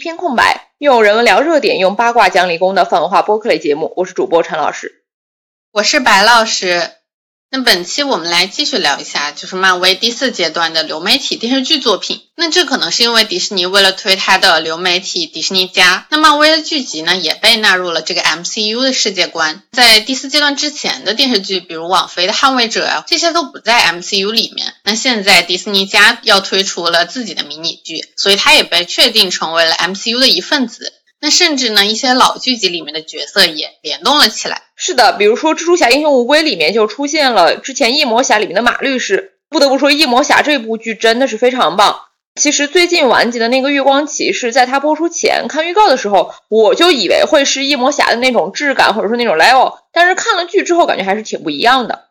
篇空白，用人文聊热点，用八卦讲理工的泛文化播客类节目。我是主播陈老师，我是白老师。那本期我们来继续聊一下，就是漫威第四阶段的流媒体电视剧作品。那这可能是因为迪士尼为了推它的流媒体迪士尼加，那漫威的剧集呢也被纳入了这个 MCU 的世界观。在第四阶段之前的电视剧，比如网飞的捍卫者啊，这些都不在 MCU 里面。那现在迪士尼加要推出了自己的迷你剧，所以它也被确定成为了 MCU 的一份子。那甚至呢，一些老剧集里面的角色也联动了起来。是的，比如说《蜘蛛侠：英雄无归》里面就出现了之前《夜魔侠》里面的马律师。不得不说，《夜魔侠》这部剧真的是非常棒。其实最近完结的那个《月光骑士》，在它播出前看预告的时候，我就以为会是《夜魔侠》的那种质感或者说那种 level，但是看了剧之后，感觉还是挺不一样的。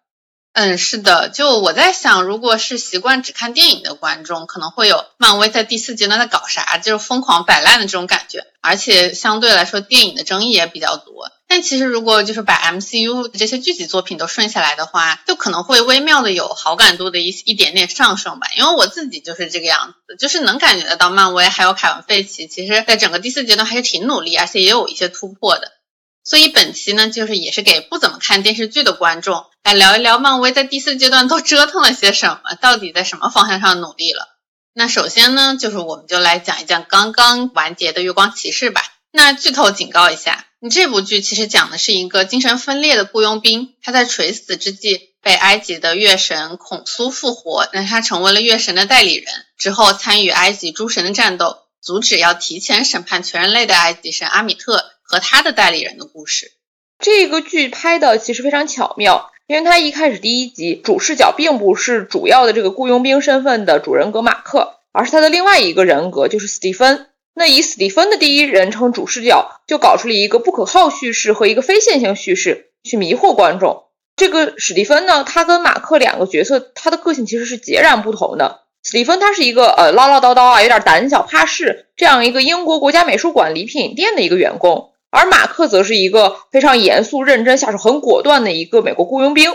嗯，是的，就我在想，如果是习惯只看电影的观众，可能会有漫威在第四阶段在搞啥，就是疯狂摆烂的这种感觉，而且相对来说电影的争议也比较多。但其实如果就是把 MCU 这些剧集作品都顺下来的话，就可能会微妙的有好感度的一一点点上升吧。因为我自己就是这个样子，就是能感觉得到漫威还有凯文费奇，其实在整个第四阶段还是挺努力，而且也有一些突破的。所以本期呢，就是也是给不怎么看电视剧的观众来聊一聊漫威在第四阶段都折腾了些什么，到底在什么方向上努力了。那首先呢，就是我们就来讲一讲刚刚完结的月光骑士吧。那剧透警告一下，你这部剧其实讲的是一个精神分裂的雇佣兵，他在垂死之际被埃及的月神孔苏复活，那他成为了月神的代理人，之后参与埃及诸神的战斗，阻止要提前审判全人类的埃及神阿米特。和他的代理人的故事，这个剧拍的其实非常巧妙，因为他一开始第一集主视角并不是主要的这个雇佣兵身份的主人格马克，而是他的另外一个人格就是史蒂芬。那以史蒂芬的第一人称主视角，就搞出了一个不可靠叙事和一个非线性叙事，去迷惑观众。这个史蒂芬呢，他跟马克两个角色，他的个性其实是截然不同的。史蒂芬他是一个呃唠唠叨叨啊，有点胆小怕事这样一个英国国家美术馆礼品店的一个员工。而马克则是一个非常严肃、认真、下手很果断的一个美国雇佣兵。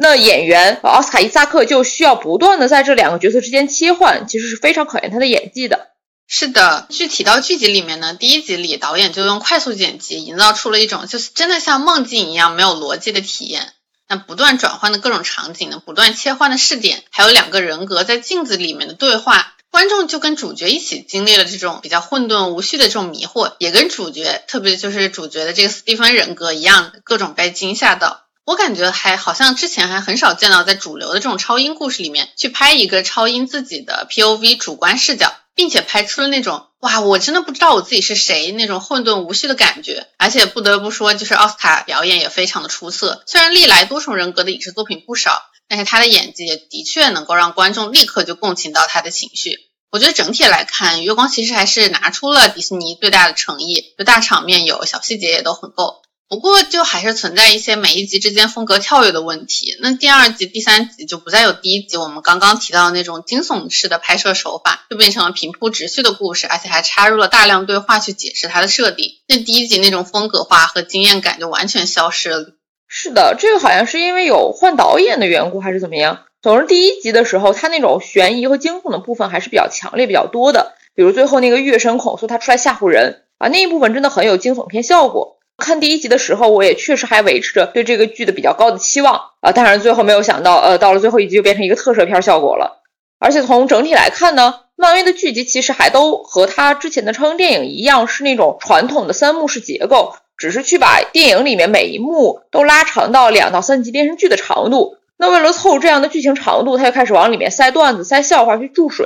那演员奥斯卡·伊萨克就需要不断的在这两个角色之间切换，其实是非常考验他的演技的。是的，具体到剧集里面呢，第一集里导演就用快速剪辑营造出了一种就是真的像梦境一样没有逻辑的体验。那不断转换的各种场景呢，不断切换的视点，还有两个人格在镜子里面的对话。观众就跟主角一起经历了这种比较混沌无序的这种迷惑，也跟主角，特别就是主角的这个斯蒂芬人格一样，各种被惊吓到。我感觉还好像之前还很少见到在主流的这种超英故事里面去拍一个超英自己的 POV 主观视角，并且拍出了那种哇，我真的不知道我自己是谁那种混沌无序的感觉。而且不得不说，就是奥斯卡表演也非常的出色，虽然历来多重人格的影视作品不少。但是他的演技也的确能够让观众立刻就共情到他的情绪。我觉得整体来看，月光其实还是拿出了迪士尼最大的诚意，就大场面有，小细节也都很够。不过就还是存在一些每一集之间风格跳跃的问题。那第二集、第三集就不再有第一集我们刚刚提到的那种惊悚式的拍摄手法，就变成了平铺直叙的故事，而且还插入了大量对话去解释它的设定。那第一集那种风格化和惊艳感就完全消失了。是的，这个好像是因为有换导演的缘故，还是怎么样？总之，第一集的时候，他那种悬疑和惊悚的部分还是比较强烈、比较多的。比如最后那个月神孔苏他出来吓唬人啊，那一部分真的很有惊悚片效果。看第一集的时候，我也确实还维持着对这个剧的比较高的期望啊，但是最后没有想到，呃，到了最后一集就变成一个特摄片效果了。而且从整体来看呢，漫威的剧集其实还都和他之前的超英电影一样，是那种传统的三幕式结构。只是去把电影里面每一幕都拉长到两到三集电视剧的长度，那为了凑这样的剧情长度，他就开始往里面塞段子、塞笑话去注水。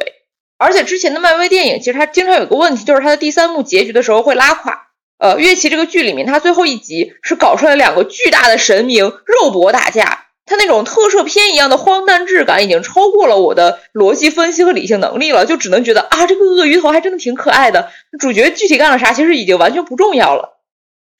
而且之前的漫威电影其实它经常有个问题，就是它的第三幕结局的时候会拉垮。呃，乐奇这个剧里面，它最后一集是搞出来两个巨大的神明肉搏打架，它那种特摄片一样的荒诞质感已经超过了我的逻辑分析和理性能力了，就只能觉得啊，这个鳄鱼头还真的挺可爱的。主角具体干了啥，其实已经完全不重要了。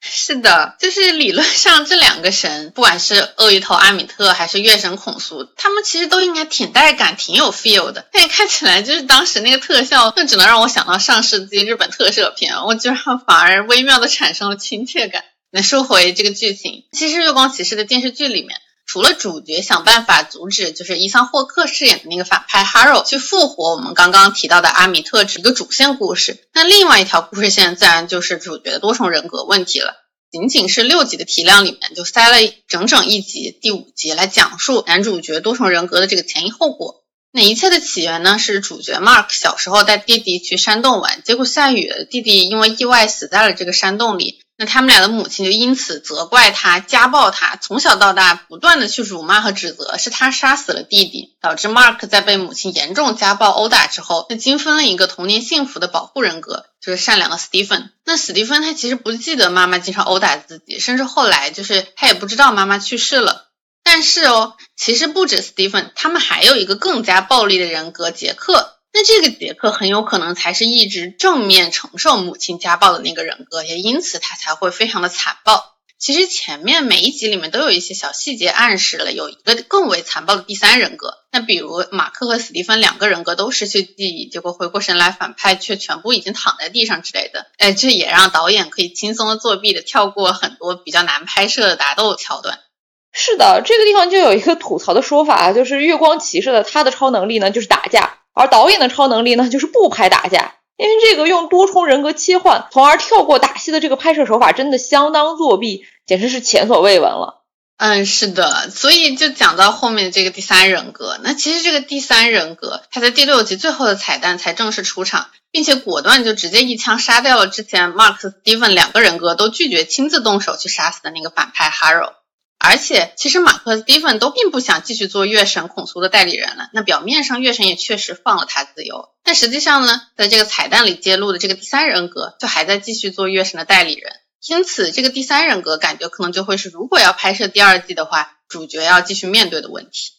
是的，就是理论上这两个神，不管是鳄鱼头阿米特还是月神孔苏，他们其实都应该挺带感、挺有 feel 的。但看起来就是当时那个特效，那只能让我想到上世纪日本特摄片，我居然反而微妙的产生了亲切感。那说回这个剧情，其实月光骑士的电视剧里面，除了主角想办法阻止，就是伊桑霍克饰演的那个反派 Haro 去复活我们刚刚提到的阿米特，一个主线故事。那另外一条故事线自然就是主角的多重人格问题了。仅仅是六集的体量里面，就塞了整整一集，第五集来讲述男主角多重人格的这个前因后果。那一切的起源呢，是主角 Mark 小时候带弟弟去山洞玩，结果下雨，弟弟因为意外死在了这个山洞里。那他们俩的母亲就因此责怪他，家暴他，从小到大不断的去辱骂和指责，是他杀死了弟弟，导致 Mark 在被母亲严重家暴殴打之后，就精分了一个童年幸福的保护人格，就是善良的 Stephen。那史蒂芬他其实不记得妈妈经常殴打自己，甚至后来就是他也不知道妈妈去世了。但是哦，其实不止 Stephen，他们还有一个更加暴力的人格杰克。这个杰克很有可能才是一直正面承受母亲家暴的那个人格，也因此他才会非常的残暴。其实前面每一集里面都有一些小细节暗示了有一个更为残暴的第三人格。那比如马克和史蒂芬两个人格都失去记忆，结果回过神来，反派却全部已经躺在地上之类的。哎，这也让导演可以轻松的作弊的跳过很多比较难拍摄的打斗桥段。是的，这个地方就有一个吐槽的说法，就是月光骑士的他的超能力呢就是打架，而导演的超能力呢就是不拍打架。因为这个用多重人格切换，从而跳过打戏的这个拍摄手法，真的相当作弊，简直是前所未闻了。嗯，是的，所以就讲到后面这个第三人格，那其实这个第三人格，他在第六集最后的彩蛋才正式出场，并且果断就直接一枪杀掉了之前 Mark、Steven 两个人格都拒绝亲自动手去杀死的那个反派 Haro。而且，其实马克和 Stephen 都并不想继续做月神孔苏的代理人了。那表面上月神也确实放了他自由，但实际上呢，在这个彩蛋里揭露的这个第三人格，就还在继续做月神的代理人。因此，这个第三人格感觉可能就会是，如果要拍摄第二季的话，主角要继续面对的问题。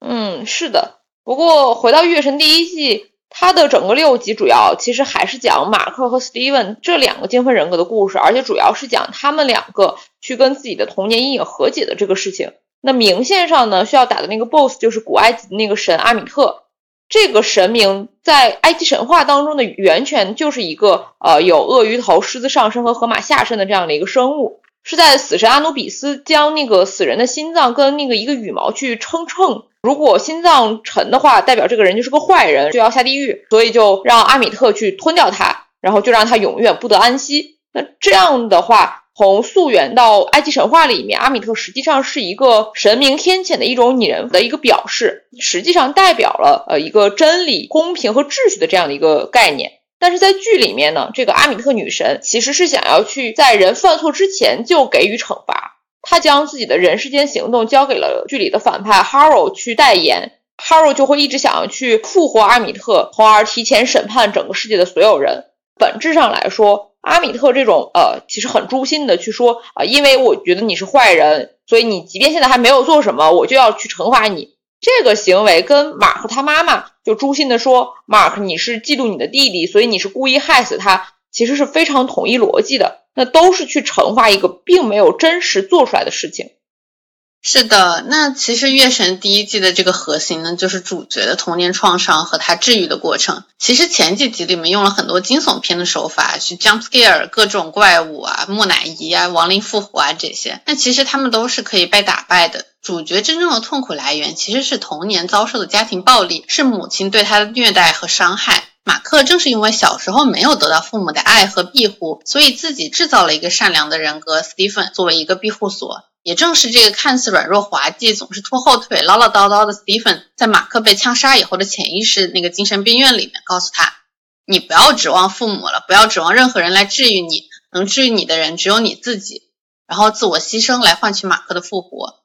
嗯，是的。不过回到月神第一季。它的整个六集主要其实还是讲马克和 Steven 这两个精分人格的故事，而且主要是讲他们两个去跟自己的童年阴影和解的这个事情。那明线上呢，需要打的那个 BOSS 就是古埃及的那个神阿米特。这个神明在埃及神话当中的源泉就是一个呃有鳄鱼头、狮子上身和河马下身的这样的一个生物，是在死神阿努比斯将那个死人的心脏跟那个一个羽毛去称称。如果心脏沉的话，代表这个人就是个坏人，就要下地狱，所以就让阿米特去吞掉他，然后就让他永远不得安息。那这样的话，从溯源到埃及神话里面，阿米特实际上是一个神明天谴的一种拟人的一个表示，实际上代表了呃一个真理、公平和秩序的这样的一个概念。但是在剧里面呢，这个阿米特女神其实是想要去在人犯错之前就给予惩罚。他将自己的人世间行动交给了剧里的反派 Haro 去代言，Haro 就会一直想要去复活阿米特，从而提前审判整个世界的所有人。本质上来说，阿米特这种呃，其实很诛心的去说啊，因为我觉得你是坏人，所以你即便现在还没有做什么，我就要去惩罚你。这个行为跟马克他妈妈就诛心的说，Mark 你是嫉妒你的弟弟，所以你是故意害死他，其实是非常统一逻辑的。那都是去惩罚一个并没有真实做出来的事情。是的，那其实《月神》第一季的这个核心呢，就是主角的童年创伤和他治愈的过程。其实前几集里面用了很多惊悚片的手法，去 jump scare 各种怪物啊、木乃伊啊、亡灵复活啊这些。那其实他们都是可以被打败的。主角真正的痛苦来源其实是童年遭受的家庭暴力，是母亲对他的虐待和伤害。马克正是因为小时候没有得到父母的爱和庇护，所以自己制造了一个善良的人格 Stephen 作为一个庇护所。也正是这个看似软弱滑稽、总是拖后腿、唠唠叨叨的 Stephen，在马克被枪杀以后的潜意识那个精神病院里面，告诉他：“你不要指望父母了，不要指望任何人来治愈你，能治愈你的人只有你自己。”然后自我牺牲来换取马克的复活。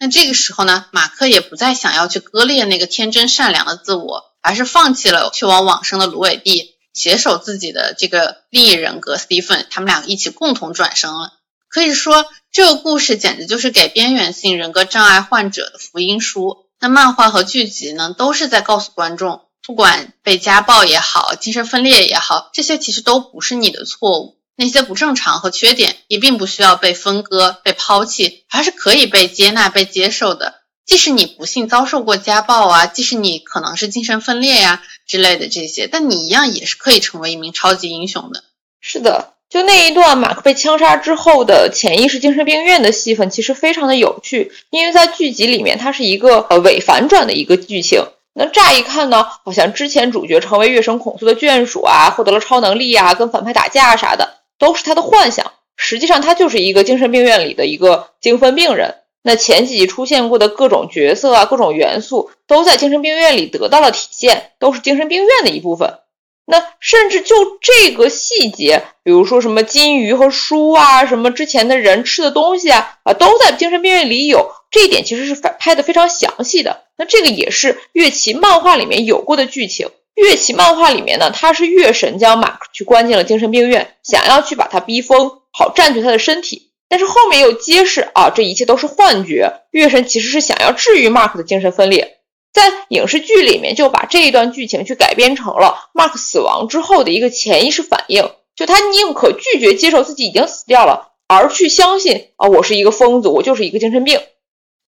那这个时候呢，马克也不再想要去割裂那个天真善良的自我。而是放弃了去往往生的芦苇地，携手自己的这个另一人格 Stephen，他们俩一起共同转生了。可以说，这个故事简直就是给边缘性人格障碍患者的福音书。那漫画和剧集呢，都是在告诉观众，不管被家暴也好，精神分裂也好，这些其实都不是你的错误。那些不正常和缺点也并不需要被分割、被抛弃，而是可以被接纳、被接受的。即使你不幸遭受过家暴啊，即使你可能是精神分裂呀之类的这些，但你一样也是可以成为一名超级英雄的。是的，就那一段马克被枪杀之后的潜意识精神病院的戏份，其实非常的有趣，因为在剧集里面它是一个呃伪反转的一个剧情。那乍一看呢，好像之前主角成为月神孔苏的眷属啊，获得了超能力啊，跟反派打架啥的，都是他的幻想。实际上他就是一个精神病院里的一个精分病人。那前几集出现过的各种角色啊，各种元素都在精神病院里得到了体现，都是精神病院的一部分。那甚至就这个细节，比如说什么金鱼和书啊，什么之前的人吃的东西啊，啊，都在精神病院里有。这一点其实是拍的非常详细的。那这个也是月奇漫画里面有过的剧情。月奇漫画里面呢，他是月神将马克去关进了精神病院，想要去把他逼疯，好占据他的身体。但是后面又揭示啊，这一切都是幻觉。月神其实是想要治愈 Mark 的精神分裂。在影视剧里面就把这一段剧情去改编成了 Mark 死亡之后的一个潜意识反应，就他宁可拒绝接受自己已经死掉了，而去相信啊，我是一个疯子，我就是一个精神病。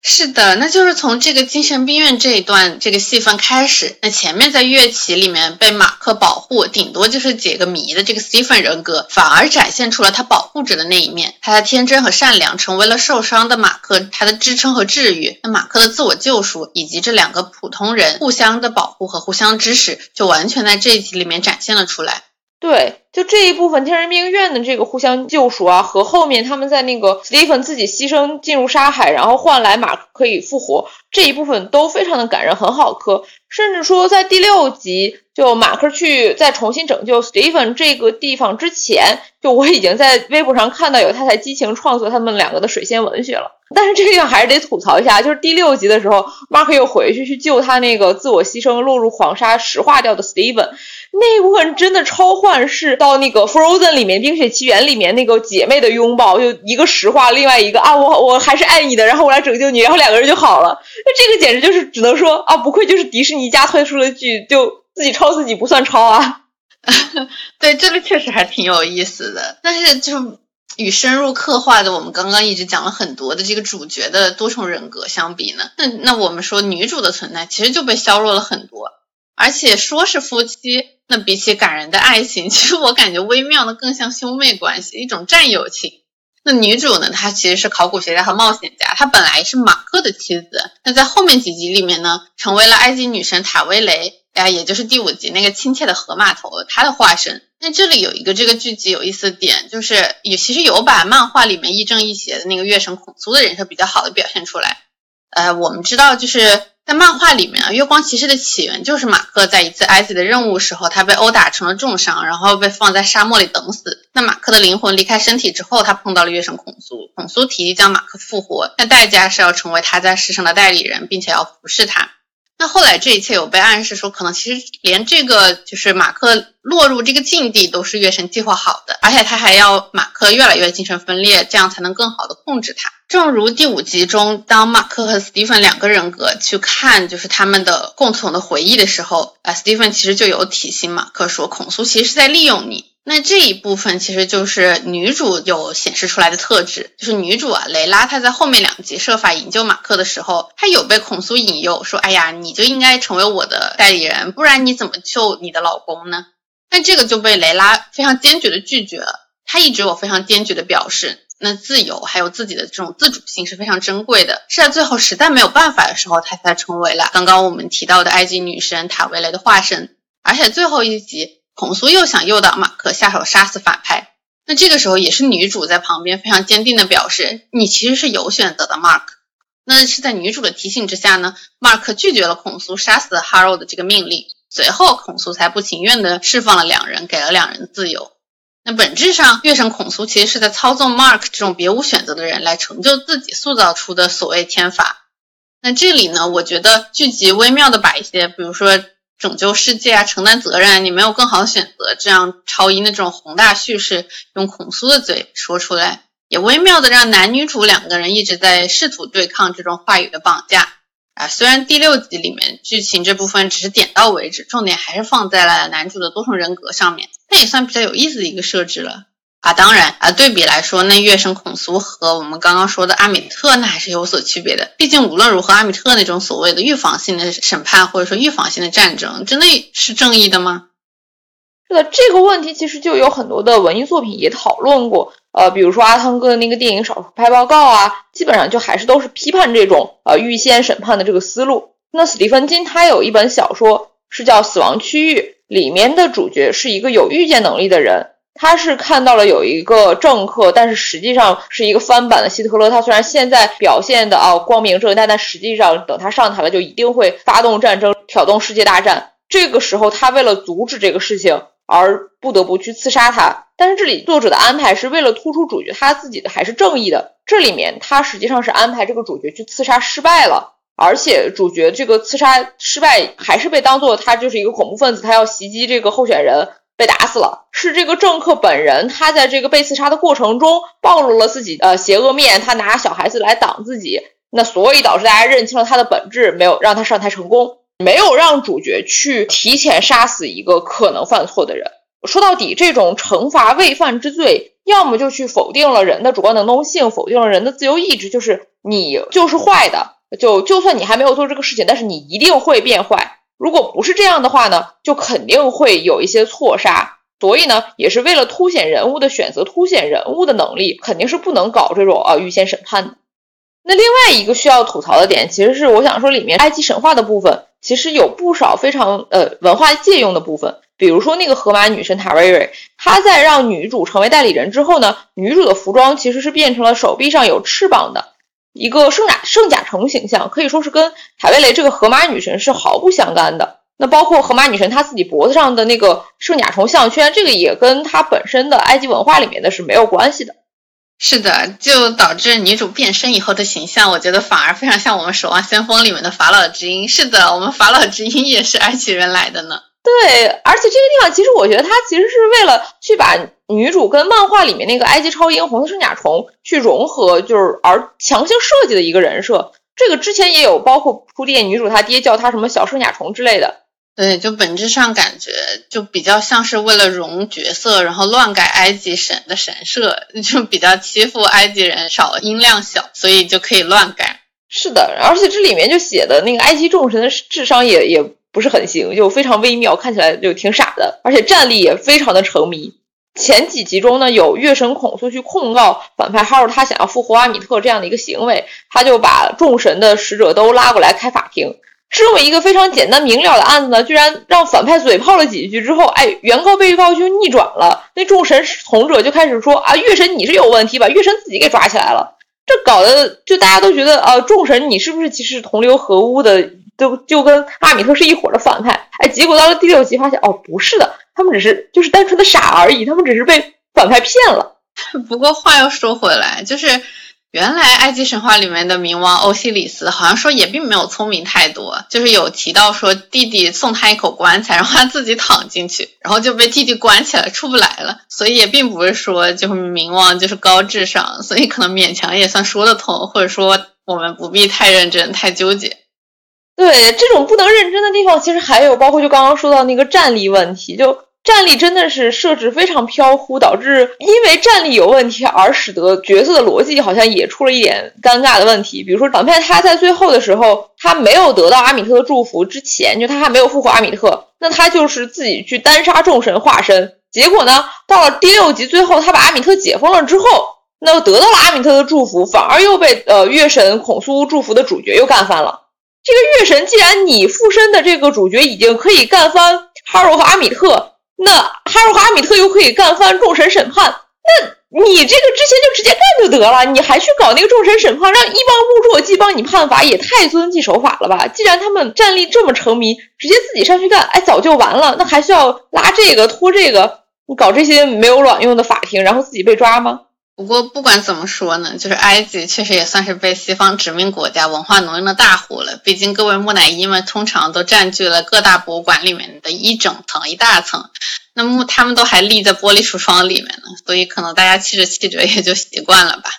是的，那就是从这个精神病院这一段这个戏份开始。那前面在乐旗里面被马克保护，顶多就是解个谜的这个 Stephen 人格，反而展现出了他保护者的那一面。他的天真和善良，成为了受伤的马克他的支撑和治愈。那马克的自我救赎，以及这两个普通人互相的保护和互相支持，就完全在这一集里面展现了出来。对，就这一部分天人病院的这个互相救赎啊，和后面他们在那个 Stephen 自己牺牲进入沙海，然后换来马克可以复活这一部分都非常的感人，很好磕。甚至说在第六集，就马克去再重新拯救 Stephen 这个地方之前，就我已经在微博上看到有太太激情创作他们两个的水仙文学了。但是这个地方还是得吐槽一下，就是第六集的时候，马克又回去去救他那个自我牺牲落入黄沙石化掉的 Stephen。那一部分真的超幻视，到那个 Frozen 里面，《冰雪奇缘》里面那个姐妹的拥抱，就一个石化，另外一个啊，我我还是爱你的，然后我来拯救你，然后两个人就好了。那这个简直就是只能说啊，不愧就是迪士尼家推出的剧，就自己抄自己不算抄啊。对，这个确实还挺有意思的，但是就与深入刻画的我们刚刚一直讲了很多的这个主角的多重人格相比呢，那那我们说女主的存在其实就被削弱了很多。而且说是夫妻，那比起感人的爱情，其实我感觉微妙的更像兄妹关系，一种战友情。那女主呢，她其实是考古学家和冒险家，她本来是马克的妻子，那在后面几集里面呢，成为了埃及女神塔威雷，呀，也就是第五集那个亲切的河马头，她的化身。那这里有一个这个剧集有意思的点，就是也其实有把漫画里面亦正亦邪的那个月神孔苏的人设比较好的表现出来。呃，我们知道就是。在漫画里面啊，月光骑士的起源就是马克在一次埃及的任务时候，他被殴打成了重伤，然后被放在沙漠里等死。那马克的灵魂离开身体之后，他碰到了月神孔苏，孔苏提议将马克复活，但代价是要成为他在世上的代理人，并且要服侍他。那后来这一切有被暗示说，可能其实连这个就是马克落入这个境地都是月神计划好的，而且他还要马克越来越精神分裂，这样才能更好的控制他。正如第五集中，当马克和斯蒂芬两个人格去看就是他们的共同的回忆的时候，啊，斯蒂芬其实就有提醒马克说，孔苏其实是在利用你。那这一部分其实就是女主有显示出来的特质，就是女主啊，雷拉她在后面两集设法营救马克的时候，她有被孔苏引诱说，哎呀，你就应该成为我的代理人，不然你怎么救你的老公呢？但这个就被雷拉非常坚决的拒绝了。她一直有非常坚决的表示，那自由还有自己的这种自主性是非常珍贵的，是在最后实在没有办法的时候，她才成为了刚刚我们提到的埃及女神塔维雷的化身，而且最后一集。孔苏又想诱导马克下手杀死反派，那这个时候也是女主在旁边非常坚定的表示，你其实是有选择的，Mark。那是在女主的提醒之下呢，Mark 拒绝了孔苏杀死 Harold 的这个命令，随后孔苏才不情愿的释放了两人，给了两人自由。那本质上，月神孔苏其实是在操纵 Mark 这种别无选择的人来成就自己塑造出的所谓天法。那这里呢，我觉得剧集微妙的把一些，比如说。拯救世界啊，承担责任，你没有更好的选择。这样超英的这种宏大叙事，用孔苏的嘴说出来，也微妙的让男女主两个人一直在试图对抗这种话语的绑架啊。虽然第六集里面剧情这部分只是点到为止，重点还是放在了男主的多重人格上面，那也算比较有意思的一个设置了。啊，当然啊，对比来说，那月神孔苏和我们刚刚说的阿米特那还是有所区别的。毕竟无论如何，阿米特那种所谓的预防性的审判或者说预防性的战争，真的是正义的吗？是的，这个问题其实就有很多的文艺作品也讨论过，呃，比如说阿汤哥的那个电影《少数派报告》啊，基本上就还是都是批判这种呃预先审判的这个思路。那史蒂芬金他有一本小说是叫《死亡区域》，里面的主角是一个有预见能力的人，他是看到了有一个政客，但是实际上是一个翻版的希特勒。他虽然现在表现的啊光明正大，但实际上等他上台了，就一定会发动战争，挑动世界大战。这个时候，他为了阻止这个事情。而不得不去刺杀他，但是这里作者的安排是为了突出主角他自己的还是正义的。这里面他实际上是安排这个主角去刺杀失败了，而且主角这个刺杀失败还是被当做他就是一个恐怖分子，他要袭击这个候选人被打死了。是这个政客本人，他在这个被刺杀的过程中暴露了自己呃邪恶面，他拿小孩子来挡自己，那所以导致大家认清了他的本质，没有让他上台成功。没有让主角去提前杀死一个可能犯错的人。说到底，这种惩罚未犯之罪，要么就去否定了人的主观能动性，否定了人的自由意志，就是你就是坏的。就就算你还没有做这个事情，但是你一定会变坏。如果不是这样的话呢，就肯定会有一些错杀。所以呢，也是为了凸显人物的选择，凸显人物的能力，肯定是不能搞这种啊预先审判的。那另外一个需要吐槽的点，其实是我想说里面埃及神话的部分。其实有不少非常呃文化借用的部分，比如说那个荷马女神塔瑞瑞，她在让女主成为代理人之后呢，女主的服装其实是变成了手臂上有翅膀的一个圣甲圣甲虫形象，可以说是跟塔维雷这个荷马女神是毫不相干的。那包括荷马女神她自己脖子上的那个圣甲虫项圈，这个也跟她本身的埃及文化里面的是没有关系的。是的，就导致女主变身以后的形象，我觉得反而非常像我们《守望先锋》里面的法老之鹰。是的，我们法老之鹰也是埃及人来的呢。对，而且这个地方其实我觉得它其实是为了去把女主跟漫画里面那个埃及超英红色圣甲虫去融合，就是而强行设计的一个人设。这个之前也有包括铺垫，女主她爹叫她什么小圣甲虫之类的。对，就本质上感觉就比较像是为了融角色，然后乱改埃及神的神设，就比较欺负埃及人少音量小，所以就可以乱改。是的，而且这里面就写的那个埃及众神的智商也也不是很行，就非常微妙，看起来就挺傻的，而且战力也非常的沉迷。前几集中呢，有月神孔苏去控告反派哈，他想要复活阿米特这样的一个行为，他就把众神的使者都拉过来开法庭。这么一个非常简单明了的案子呢，居然让反派嘴炮了几句之后，哎，原告被告就逆转了。那众神从者就开始说啊，月神你是有问题，把月神自己给抓起来了。这搞得就大家都觉得啊，众神你是不是其实同流合污的，就就跟阿米特是一伙的反派？哎，结果到了第六集发现，哦，不是的，他们只是就是单纯的傻而已，他们只是被反派骗了。不过话又说回来，就是。原来埃及神话里面的冥王欧西里斯好像说也并没有聪明太多，就是有提到说弟弟送他一口棺材，让他自己躺进去，然后就被弟弟关起来出不来了，所以也并不是说就是冥王就是高智商，所以可能勉强也算说得通，或者说我们不必太认真太纠结。对这种不能认真的地方，其实还有包括就刚刚说到那个战力问题，就。战力真的是设置非常飘忽，导致因为战力有问题而使得角色的逻辑好像也出了一点尴尬的问题。比如说反派他在最后的时候，他没有得到阿米特的祝福之前，就他还没有复活阿米特，那他就是自己去单杀众神化身。结果呢，到了第六集最后，他把阿米特解封了之后，那得到了阿米特的祝福，反而又被呃月神孔苏祝福的主角又干翻了。这个月神，既然你附身的这个主角已经可以干翻哈罗和阿米特。那哈罗和阿米特又可以干翻众神审判，那你这个之前就直接干就得了，你还去搞那个众神审判，让一帮部落既帮你判罚，也太遵纪守法了吧？既然他们战力这么沉迷，直接自己上去干，哎，早就完了，那还需要拉这个拖这个，搞这些没有卵用的法庭，然后自己被抓吗？不过不管怎么说呢，就是埃及确实也算是被西方殖民国家文化挪用的大户了。毕竟各位木乃伊们通常都占据了各大博物馆里面的一整层、一大层，那么他们都还立在玻璃橱窗里面呢，所以可能大家气着气着也就习惯了吧。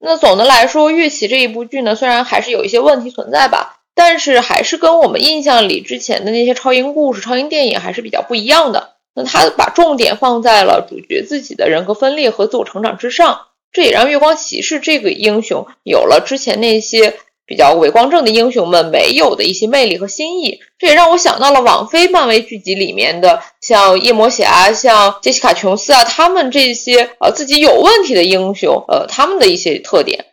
那总的来说，《乐起》这一部剧呢，虽然还是有一些问题存在吧，但是还是跟我们印象里之前的那些超英故事、超英电影还是比较不一样的。那他把重点放在了主角自己的人格分裂和自我成长之上，这也让月光骑士这个英雄有了之前那些比较伟光正的英雄们没有的一些魅力和新意。这也让我想到了网飞漫威剧集里面的像夜魔侠、像杰西卡琼斯啊，他们这些呃自己有问题的英雄，呃他们的一些特点。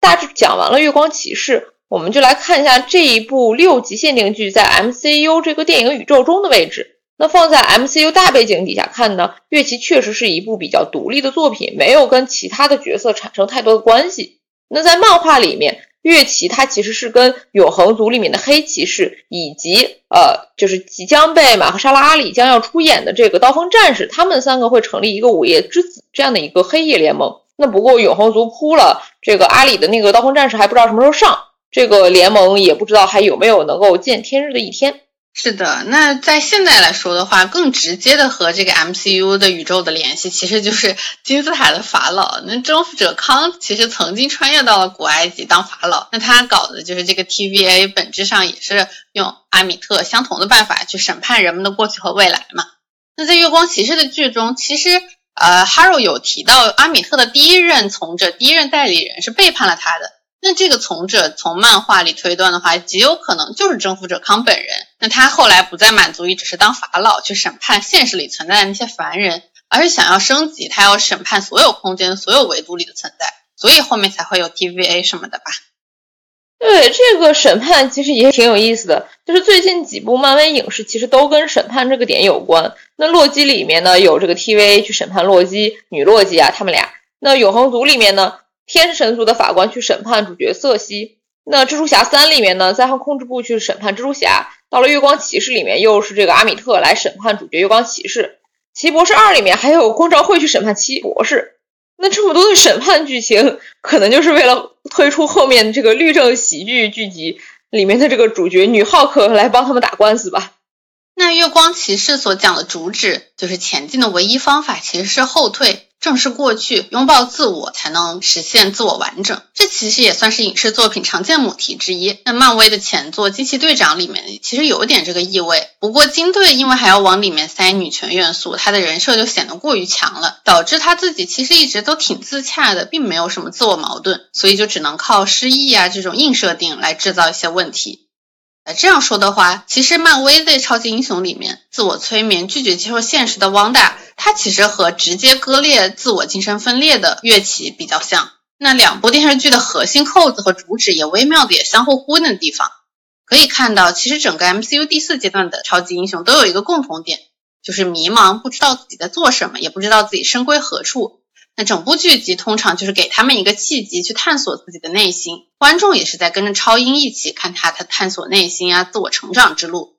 大致讲完了月光骑士，我们就来看一下这一部六集限定剧在 MCU 这个电影宇宙中的位置。那放在 MCU 大背景底下看呢，月奇确实是一部比较独立的作品，没有跟其他的角色产生太多的关系。那在漫画里面，月奇他其实是跟永恒族里面的黑骑士，以及呃，就是即将被马赫沙拉阿里将要出演的这个刀锋战士，他们三个会成立一个午夜之子这样的一个黑夜联盟。那不过永恒族扑了，这个阿里的那个刀锋战士还不知道什么时候上，这个联盟也不知道还有没有能够见天日的一天。是的，那在现在来说的话，更直接的和这个 MCU 的宇宙的联系，其实就是 金字塔的法老。那征服者康其实曾经穿越到了古埃及当法老，那他搞的就是这个 TVA，本质上也是用阿米特相同的办法去审判人们的过去和未来嘛。那在月光骑士的剧中，其实呃，Haro 有提到阿米特的第一任从者、第一任代理人是背叛了他的。那这个从者从漫画里推断的话，极有可能就是征服者康本人。那他后来不再满足于只是当法老去审判现实里存在的那些凡人，而是想要升级，他要审判所有空间、所有维度里的存在，所以后面才会有 TVA 什么的吧？对，这个审判其实也挺有意思的，就是最近几部漫威影视其实都跟审判这个点有关。那洛基里面呢，有这个 TVA 去审判洛基，女洛基啊，他们俩。那永恒族里面呢？天神族的法官去审判主角瑟西，那蜘蛛侠三里面呢，灾后控制部去审判蜘蛛侠，到了月光骑士里面又是这个阿米特来审判主角月光骑士，奇异博士二里面还有光照会去审判奇异博士，那这么多的审判剧情，可能就是为了推出后面这个律政喜剧剧集里面的这个主角女浩克来帮他们打官司吧。那月光骑士所讲的主旨，就是前进的唯一方法其实是后退。正视过去，拥抱自我，才能实现自我完整。这其实也算是影视作品常见母题之一。那漫威的前作《惊奇队长》里面其实有点这个意味。不过金队因为还要往里面塞女权元素，他的人设就显得过于强了，导致他自己其实一直都挺自洽的，并没有什么自我矛盾，所以就只能靠失忆啊这种硬设定来制造一些问题。这样说的话，其实漫威的超级英雄里面，自我催眠、拒绝接受现实的汪达，他其实和直接割裂自我精神分裂的乐奇比较像。那两部电视剧的核心扣子和主旨也微妙的也相互呼应的地方，可以看到，其实整个 MCU 第四阶段的超级英雄都有一个共同点，就是迷茫，不知道自己在做什么，也不知道自己身归何处。那整部剧集通常就是给他们一个契机去探索自己的内心，观众也是在跟着超英一起看他他探索内心啊、自我成长之路。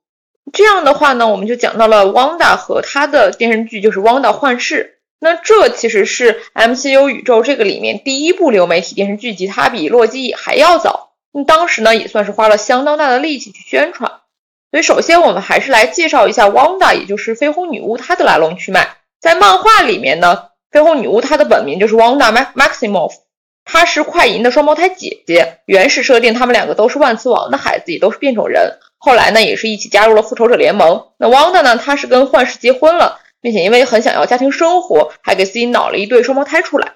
这样的话呢，我们就讲到了汪达和他的电视剧，就是《汪达幻视》。那这其实是 MCU 宇宙这个里面第一部流媒体电视剧集，它比洛基还要早。那当时呢，也算是花了相当大的力气去宣传。所以，首先我们还是来介绍一下汪达，也就是绯红女巫她的来龙去脉。在漫画里面呢。绯红女巫她的本名就是 Wanda Maximoff，她是快银的双胞胎姐姐。原始设定，他们两个都是万磁王的孩子，也都是变种人。后来呢，也是一起加入了复仇者联盟。那 Wanda 呢，她是跟幻视结婚了，并且因为很想要家庭生活，还给自己脑了一对双胞胎出来。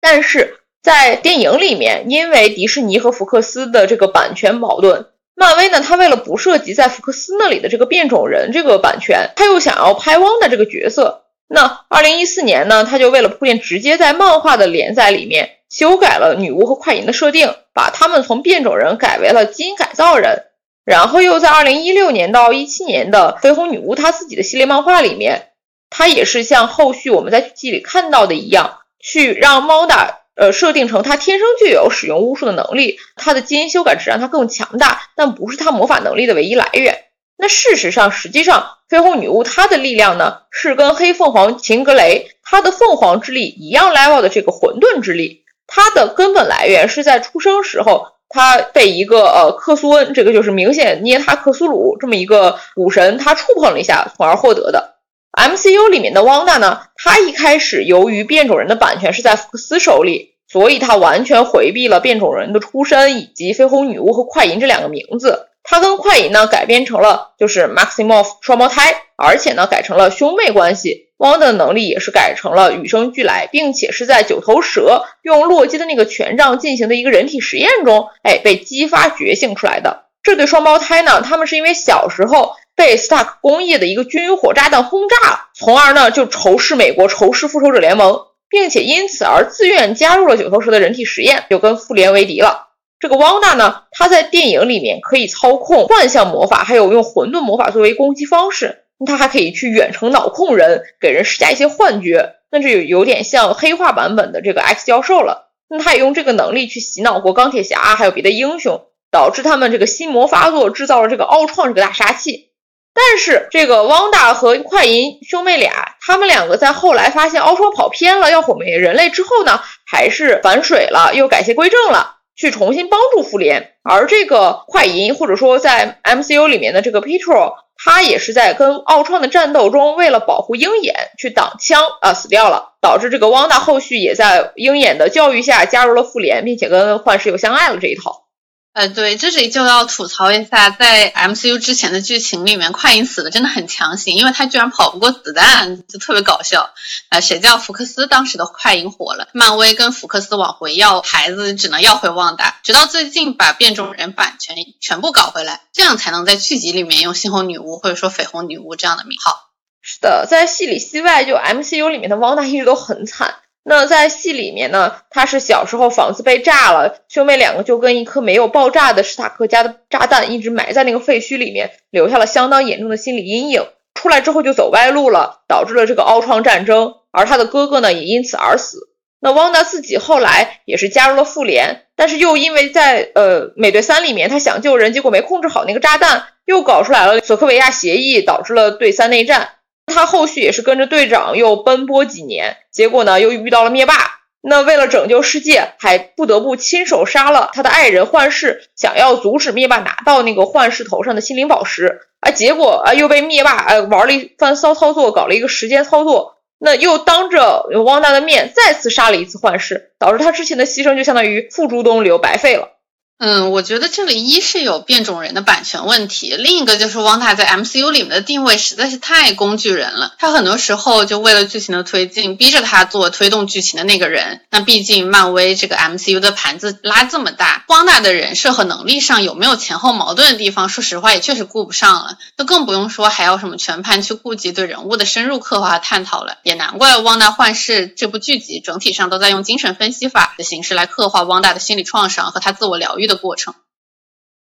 但是在电影里面，因为迪士尼和福克斯的这个版权矛盾，漫威呢，他为了不涉及在福克斯那里的这个变种人这个版权，他又想要拍 Wanda 这个角色。那二零一四年呢，他就为了铺垫，直接在漫画的连载里面修改了女巫和快银的设定，把他们从变种人改为了基因改造人。然后又在二零一六年到一七年的绯红女巫她自己的系列漫画里面，她也是像后续我们在剧里看到的一样，去让猫达呃设定成她天生就有使用巫术的能力，她的基因修改只让她更强大，但不是她魔法能力的唯一来源。那事实上，实际上，绯红女巫她的力量呢，是跟黑凤凰秦格雷她的凤凰之力一样 level 的这个混沌之力。它的根本来源是在出生时候，他被一个呃克苏恩，这个就是明显捏他克苏鲁这么一个武神，他触碰了一下，从而获得的。MCU 里面的汪达呢，她一开始由于变种人的版权是在福克斯手里，所以她完全回避了变种人的出身以及绯红女巫和快银这两个名字。他跟快银呢改编成了就是 Maximoff 双胞胎，而且呢改成了兄妹关系。汪的能力也是改成了与生俱来，并且是在九头蛇用洛基的那个权杖进行的一个人体实验中，哎，被激发觉醒出来的。这对双胞胎呢，他们是因为小时候被 Stark 工业的一个军火炸弹轰炸，从而呢就仇视美国，仇视复仇者联盟，并且因此而自愿加入了九头蛇的人体实验，就跟复联为敌了。这个汪大呢，他在电影里面可以操控幻象魔法，还有用混沌魔法作为攻击方式。他还可以去远程脑控人，给人施加一些幻觉，那这有有点像黑化版本的这个 X 教授了。那他也用这个能力去洗脑过钢铁侠，还有别的英雄，导致他们这个心魔发作，制造了这个奥创这个大杀器。但是这个汪大和快银兄妹俩，他们两个在后来发现奥创跑偏了，要毁灭人类之后呢，还是反水了，又改邪归正了，去重新帮助复联。而这个快银，或者说在 MCU 里面的这个 Petro。他也是在跟奥创的战斗中，为了保护鹰眼去挡枪啊，死掉了，导致这个汪大后续也在鹰眼的教育下加入了复联，并且跟幻视又相爱了这一套。呃，对，这里就要吐槽一下，在 MCU 之前的剧情里面，快银死的真的很强行，因为他居然跑不过子弹，就特别搞笑。啊，谁叫福克斯当时的快银火了，漫威跟福克斯往回要孩子，只能要回旺达，直到最近把变种人版权全部搞回来，这样才能在剧集里面用猩红女巫或者说绯红女巫这样的名号。是的，在戏里戏外，就 MCU 里面的汪大一直都很惨。那在戏里面呢，他是小时候房子被炸了，兄妹两个就跟一颗没有爆炸的史塔克家的炸弹一直埋在那个废墟里面，留下了相当严重的心理阴影。出来之后就走歪路了，导致了这个奥创战争，而他的哥哥呢也因此而死。那汪达自己后来也是加入了复联，但是又因为在呃美队三里面他想救人，结果没控制好那个炸弹，又搞出来了索科维亚协议，导致了对三内战。他后续也是跟着队长又奔波几年，结果呢又遇到了灭霸。那为了拯救世界，还不得不亲手杀了他的爱人幻视，想要阻止灭霸拿到那个幻视头上的心灵宝石。啊，结果啊又被灭霸啊玩了一番骚操作，搞了一个时间操作。那又当着汪达的面再次杀了一次幻视，导致他之前的牺牲就相当于付诸东流，白费了。嗯，我觉得这里一是有变种人的版权问题，另一个就是汪大在 MCU 里面的定位实在是太工具人了。他很多时候就为了剧情的推进，逼着他做推动剧情的那个人。那毕竟漫威这个 MCU 的盘子拉这么大，汪大的人设和能力上有没有前后矛盾的地方，说实话也确实顾不上了。就更不用说还要什么全盘去顾及对人物的深入刻画和探讨了。也难怪《汪大幻视》这部剧集整体上都在用精神分析法的形式来刻画汪大的心理创伤和他自我疗愈。的的过程，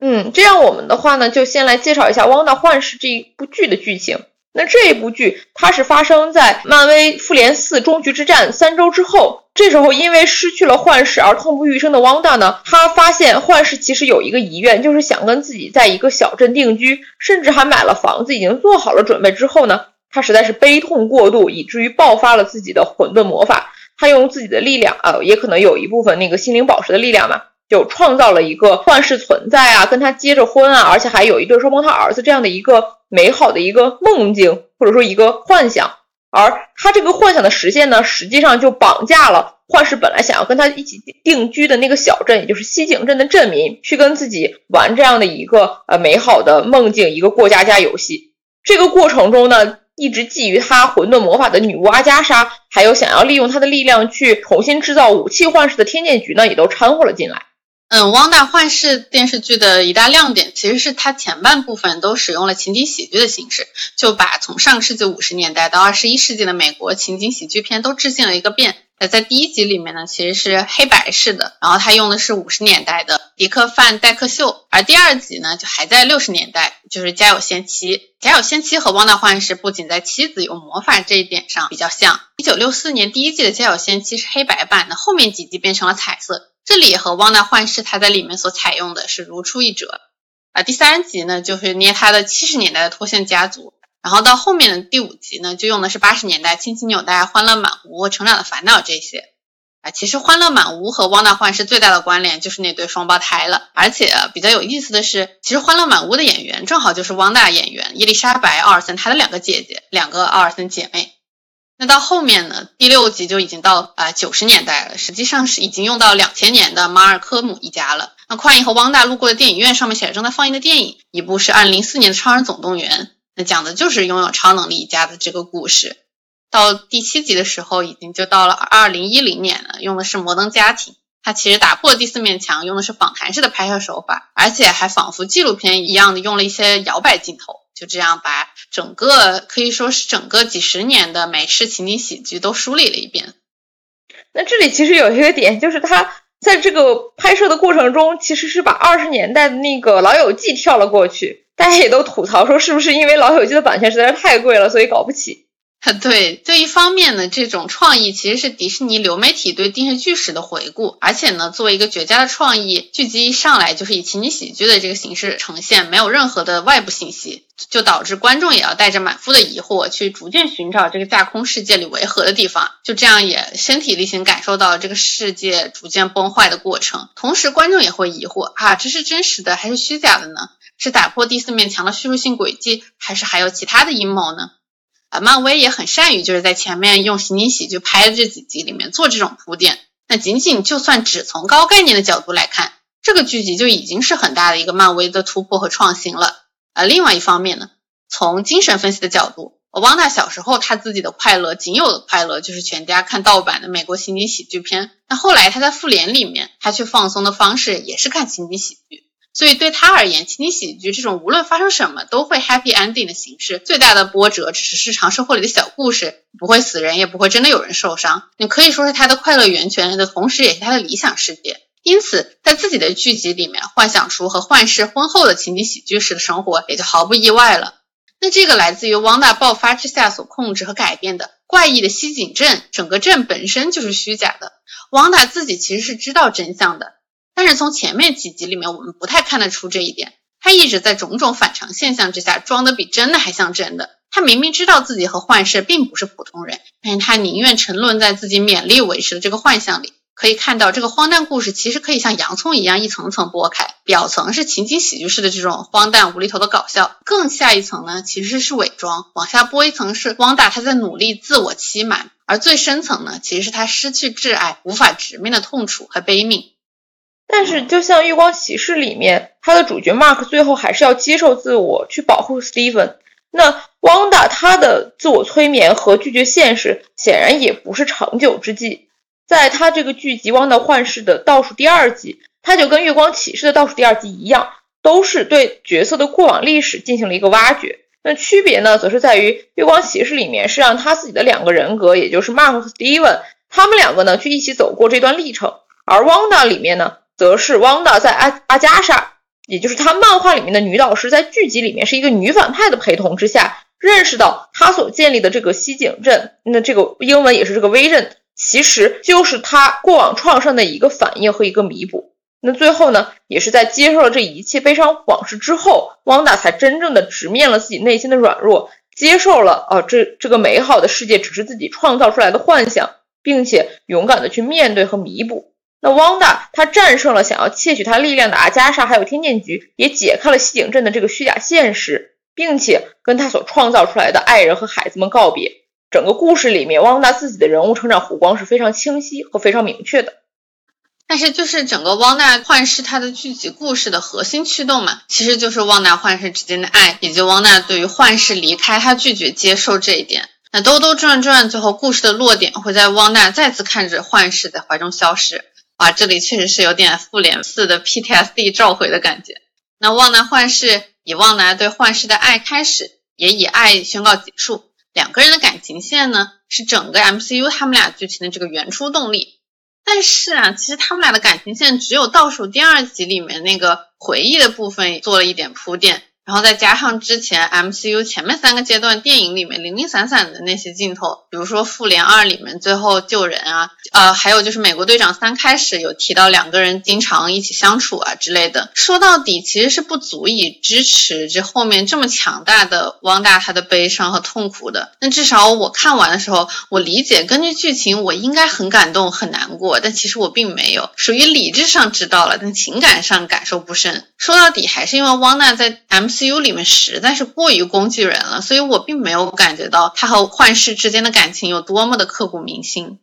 嗯，这样我们的话呢，就先来介绍一下《汪达幻视》这一部剧的剧情。那这一部剧它是发生在漫威复联四终局之战三周之后。这时候，因为失去了幻视而痛不欲生的汪达呢，他发现幻视其实有一个遗愿，就是想跟自己在一个小镇定居，甚至还买了房子，已经做好了准备。之后呢，他实在是悲痛过度，以至于爆发了自己的混沌魔法。他用自己的力量啊，也可能有一部分那个心灵宝石的力量嘛。就创造了一个幻视存在啊，跟他结着婚啊，而且还有一对双胞胎儿子这样的一个美好的一个梦境，或者说一个幻想。而他这个幻想的实现呢，实际上就绑架了幻视本来想要跟他一起定居的那个小镇，也就是西井镇的镇民，去跟自己玩这样的一个呃美好的梦境，一个过家家游戏。这个过程中呢，一直觊觎他混沌魔法的女巫阿加莎，还有想要利用他的力量去重新制造武器幻视的天剑局呢，也都掺和了进来。嗯，《汪大幻视》电视剧的一大亮点，其实是它前半部分都使用了情景喜剧的形式，就把从上世纪五十年代到二十一世纪的美国情景喜剧片都致敬了一个遍。那在第一集里面呢，其实是黑白式的，然后它用的是五十年代的迪克·范戴克秀，而第二集呢，就还在六十年代，就是《家有仙妻》。《家有仙妻》和《汪大幻视》不仅在妻子有魔法这一点上比较像，一九六四年第一季的《家有仙妻》是黑白版的，后面几集变成了彩色。这里和《汪大幻视》它在里面所采用的是如出一辙啊。第三集呢，就是捏他的七十年代的脱线家族，然后到后面的第五集呢，就用的是八十年代亲情纽带、欢乐满屋、成长的烦恼这些啊。其实欢乐满屋和《汪大幻视》最大的关联就是那对双胞胎了，而且比较有意思的是，其实欢乐满屋的演员正好就是汪大演员伊丽莎白·奥尔森她的两个姐姐，两个奥尔森姐妹。那到后面呢？第六集就已经到啊九十年代了，实际上是已经用到两千年的马尔科姆一家了。那快银和汪大路过的电影院上面写着正在放映的电影，一部是2004年的《超人总动员》，那讲的就是拥有超能力一家的这个故事。到第七集的时候，已经就到了2010年了，用的是摩登家庭。它其实打破了第四面墙，用的是访谈式的拍摄手法，而且还仿佛纪录片一样的用了一些摇摆镜头，就这样把整个可以说是整个几十年的美式情景喜剧都梳理了一遍。那这里其实有一个点，就是他在这个拍摄的过程中，其实是把二十年代的那个《老友记》跳了过去。大家也都吐槽说，是不是因为《老友记》的版权实在是太贵了，所以搞不起？对，这一方面呢，这种创意其实是迪士尼流媒体对电视剧史的回顾，而且呢，作为一个绝佳的创意，剧集一上来就是以情景喜剧的这个形式呈现，没有任何的外部信息，就导致观众也要带着满腹的疑惑去逐渐寻找这个架空世界里违和的地方，就这样也身体力行感受到这个世界逐渐崩坏的过程。同时，观众也会疑惑啊，这是真实的还是虚假的呢？是打破第四面墙的叙述性轨迹，还是还有其他的阴谋呢？啊，漫威也很善于就是在前面用情景喜剧拍的这几集里面做这种铺垫。那仅仅就算只从高概念的角度来看，这个剧集就已经是很大的一个漫威的突破和创新了。而另外一方面呢，从精神分析的角度，汪达小时候他自己的快乐，仅有的快乐就是全家看盗版的美国情景喜剧片。那后来他在复联里面，他去放松的方式也是看情景喜剧。所以对他而言，情景喜剧这种无论发生什么都会 happy ending 的形式，最大的波折只是日常生活里的小故事，不会死人，也不会真的有人受伤。你可以说是他的快乐源泉的同时，也是他的理想世界。因此，在自己的剧集里面幻想出和幻视婚后的情景喜剧式的生活，也就毫不意外了。那这个来自于汪达爆发之下所控制和改变的怪异的西景镇，整个镇本身就是虚假的。汪达自己其实是知道真相的。但是从前面几集里面，我们不太看得出这一点。他一直在种种反常现象之下，装的比真的还像真的。他明明知道自己和幻视并不是普通人，但是他宁愿沉沦在自己勉力维持的这个幻象里。可以看到，这个荒诞故事其实可以像洋葱一样一层层剥开，表层是情景喜剧式的这种荒诞无厘头的搞笑，更下一层呢其实是伪装，往下剥一层是汪大他在努力自我欺瞒，而最深层呢其实是他失去挚爱无法直面的痛楚和悲悯。但是，就像《月光骑士》里面，他的主角 Mark 最后还是要接受自我，去保护 Steven。那 Wanda 他的自我催眠和拒绝现实，显然也不是长久之计。在他这个剧集《汪达幻视》的倒数第二集，他就跟《月光骑士》的倒数第二集一样，都是对角色的过往历史进行了一个挖掘。那区别呢，则是在于《月光骑士》里面是让他自己的两个人格，也就是 Mark 和 Steven，他们两个呢去一起走过这段历程，而 Wanda 里面呢。则是汪达在阿阿加莎，也就是他漫画里面的女导师，在剧集里面是一个女反派的陪同之下，认识到他所建立的这个西井镇，那这个英文也是这个 vision，其实就是他过往创伤的一个反应和一个弥补。那最后呢，也是在接受了这一切悲伤往事之后，汪达才真正的直面了自己内心的软弱，接受了啊这这个美好的世界只是自己创造出来的幻想，并且勇敢的去面对和弥补。那汪达他战胜了想要窃取他力量的阿加莎，还有天剑局，也解开了西井镇的这个虚假现实，并且跟他所创造出来的爱人和孩子们告别。整个故事里面，汪达自己的人物成长弧光是非常清晰和非常明确的。但是，就是整个汪达幻视它的剧集故事的核心驱动嘛，其实就是汪达幻视之间的爱，以及汪达对于幻视离开他拒绝接受这一点。那兜兜转转，最后故事的落点会在汪达再次看着幻视在怀中消失。啊，这里确实是有点复联四的 PTSD 召回的感觉。那旺达幻视以旺达对幻视的爱开始，也以爱宣告结束。两个人的感情线呢，是整个 MCU 他们俩剧情的这个原初动力。但是啊，其实他们俩的感情线只有倒数第二集里面那个回忆的部分做了一点铺垫。然后再加上之前 MCU 前面三个阶段电影里面零零散散的那些镜头，比如说复联二里面最后救人啊，呃，还有就是美国队长三开始有提到两个人经常一起相处啊之类的，说到底其实是不足以支持这后面这么强大的汪大他的悲伤和痛苦的。那至少我看完的时候，我理解根据剧情我应该很感动很难过，但其实我并没有，属于理智上知道了，但情感上感受不深。说到底还是因为汪娜在 MCU。CU 里面实在是过于工具人了，所以我并没有感觉到他和幻视之间的感情有多么的刻骨铭心。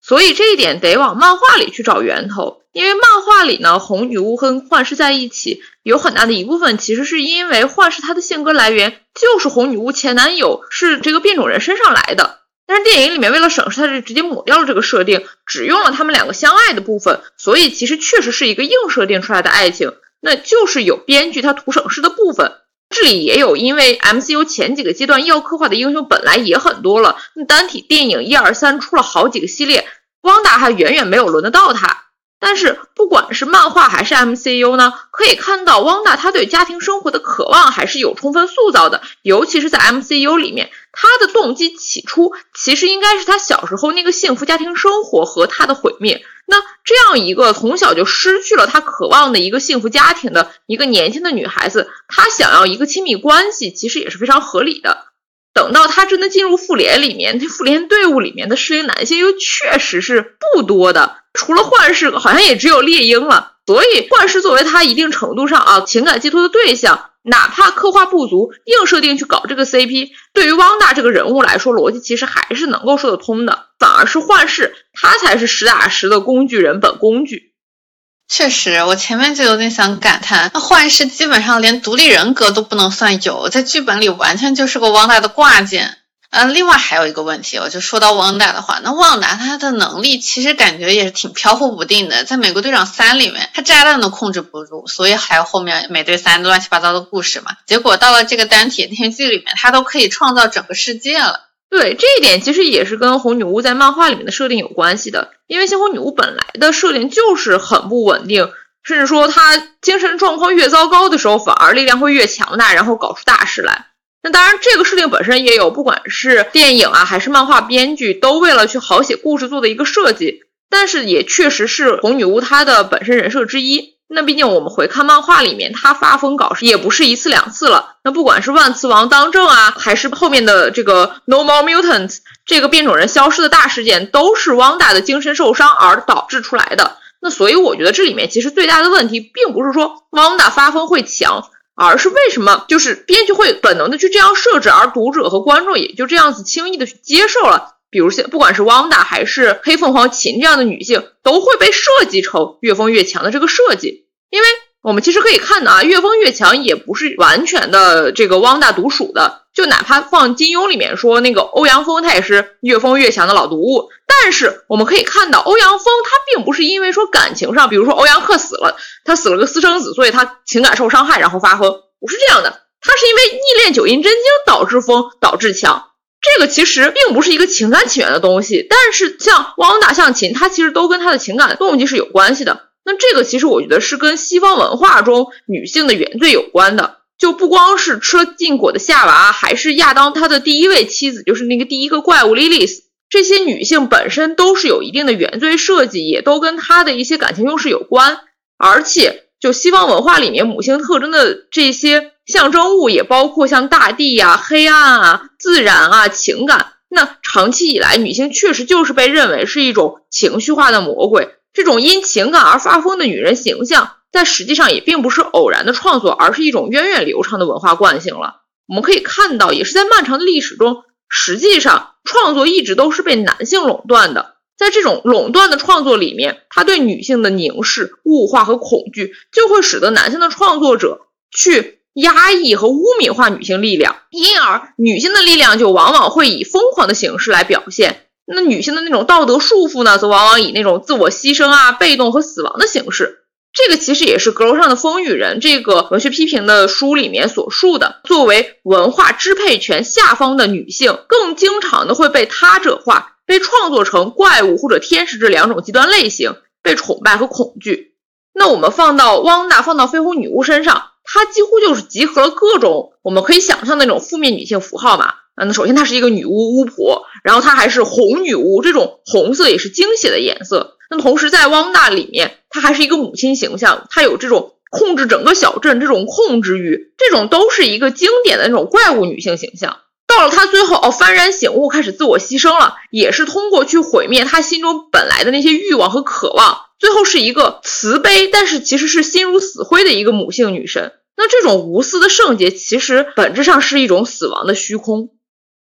所以这一点得往漫画里去找源头。因为漫画里呢，红女巫跟幻视在一起，有很大的一部分其实是因为幻视她的性格来源就是红女巫前男友是这个变种人身上来的。但是电影里面为了省事，他就直接抹掉了这个设定，只用了他们两个相爱的部分，所以其实确实是一个硬设定出来的爱情，那就是有编剧他图省事的部分。这里也有，因为 MCU 前几个阶段要刻画的英雄本来也很多了，那单体电影一二三出了好几个系列，汪达还远远没有轮得到他。但是不管是漫画还是 MCU 呢，可以看到汪大他对家庭生活的渴望还是有充分塑造的，尤其是在 MCU 里面，他的动机起初其实应该是他小时候那个幸福家庭生活和他的毁灭。那这样一个从小就失去了他渴望的一个幸福家庭的一个年轻的女孩子，她想要一个亲密关系，其实也是非常合理的。等到她真的进入复联里面，那复联队伍里面的适龄男性又确实是不多的。除了幻视，好像也只有猎鹰了。所以幻视作为他一定程度上啊情感寄托的对象，哪怕刻画不足，硬设定去搞这个 CP，对于汪大这个人物来说，逻辑其实还是能够说得通的。反而是幻视，他才是实打实的工具人本工具。确实，我前面就有点想感叹，那幻视基本上连独立人格都不能算有，在剧本里完全就是个汪大的挂件。嗯，另外还有一个问题，我就说到旺达的话，那旺达他的能力其实感觉也是挺飘忽不定的。在美国队长三里面，他炸弹都控制不住，所以还有后面美队三乱七八糟的故事嘛。结果到了这个单体电视剧里面，他都可以创造整个世界了。对这一点，其实也是跟红女巫在漫画里面的设定有关系的。因为猩红女巫本来的设定就是很不稳定，甚至说她精神状况越糟糕的时候，反而力量会越强大，然后搞出大事来。那当然，这个设定本身也有，不管是电影啊，还是漫画编剧，都为了去好写故事做的一个设计。但是也确实是红女巫她的本身人设之一。那毕竟我们回看漫画里面，她发疯搞事也不是一次两次了。那不管是万磁王当政啊，还是后面的这个 No More Mutants 这个变种人消失的大事件，都是汪达的精神受伤而导致出来的。那所以我觉得这里面其实最大的问题，并不是说汪达发疯会强。而是为什么就是编剧会本能的去这样设置，而读者和观众也就这样子轻易的去接受了。比如像不管是汪达还是黑凤凰琴这样的女性，都会被设计成越疯越强的这个设计，因为。我们其实可以看到啊，越疯越强也不是完全的这个汪大独属的，就哪怕放金庸里面说那个欧阳锋，他也是越疯越强的老毒物。但是我们可以看到，欧阳锋他并不是因为说感情上，比如说欧阳克死了，他死了个私生子，所以他情感受伤害然后发疯，不是这样的，他是因为逆恋九阴真经导致疯导致强。这个其实并不是一个情感起源的东西，但是像汪大、像秦，他其实都跟他的情感动机是有关系的。那这个其实我觉得是跟西方文化中女性的原罪有关的，就不光是吃了禁果的夏娃，还是亚当他的第一位妻子，就是那个第一个怪物莉莉丝，这些女性本身都是有一定的原罪设计，也都跟她的一些感情用事有关。而且，就西方文化里面母性特征的这些象征物，也包括像大地呀、黑暗啊、自然啊、情感。那长期以来，女性确实就是被认为是一种情绪化的魔鬼。这种因情感而发疯的女人形象，在实际上也并不是偶然的创作，而是一种源远流长的文化惯性了。我们可以看到，也是在漫长的历史中，实际上创作一直都是被男性垄断的。在这种垄断的创作里面，他对女性的凝视、物化和恐惧，就会使得男性的创作者去压抑和污名化女性力量，因而女性的力量就往往会以疯狂的形式来表现。那女性的那种道德束缚呢，则往往以那种自我牺牲啊、被动和死亡的形式。这个其实也是《阁楼上的风雨人》这个文学批评的书里面所述的。作为文化支配权下方的女性，更经常的会被他者化，被创作成怪物或者天使这两种极端类型，被崇拜和恐惧。那我们放到汪达、放到绯红女巫身上，她几乎就是集合了各种我们可以想象的那种负面女性符号嘛。嗯，首先她是一个女巫巫婆，然后她还是红女巫，这种红色也是惊喜的颜色。那同时在汪大里面，她还是一个母亲形象，她有这种控制整个小镇这种控制欲，这种都是一个经典的那种怪物女性形象。到了她最后哦，幡然醒悟，开始自我牺牲了，也是通过去毁灭她心中本来的那些欲望和渴望，最后是一个慈悲，但是其实是心如死灰的一个母性女神。那这种无私的圣洁，其实本质上是一种死亡的虚空。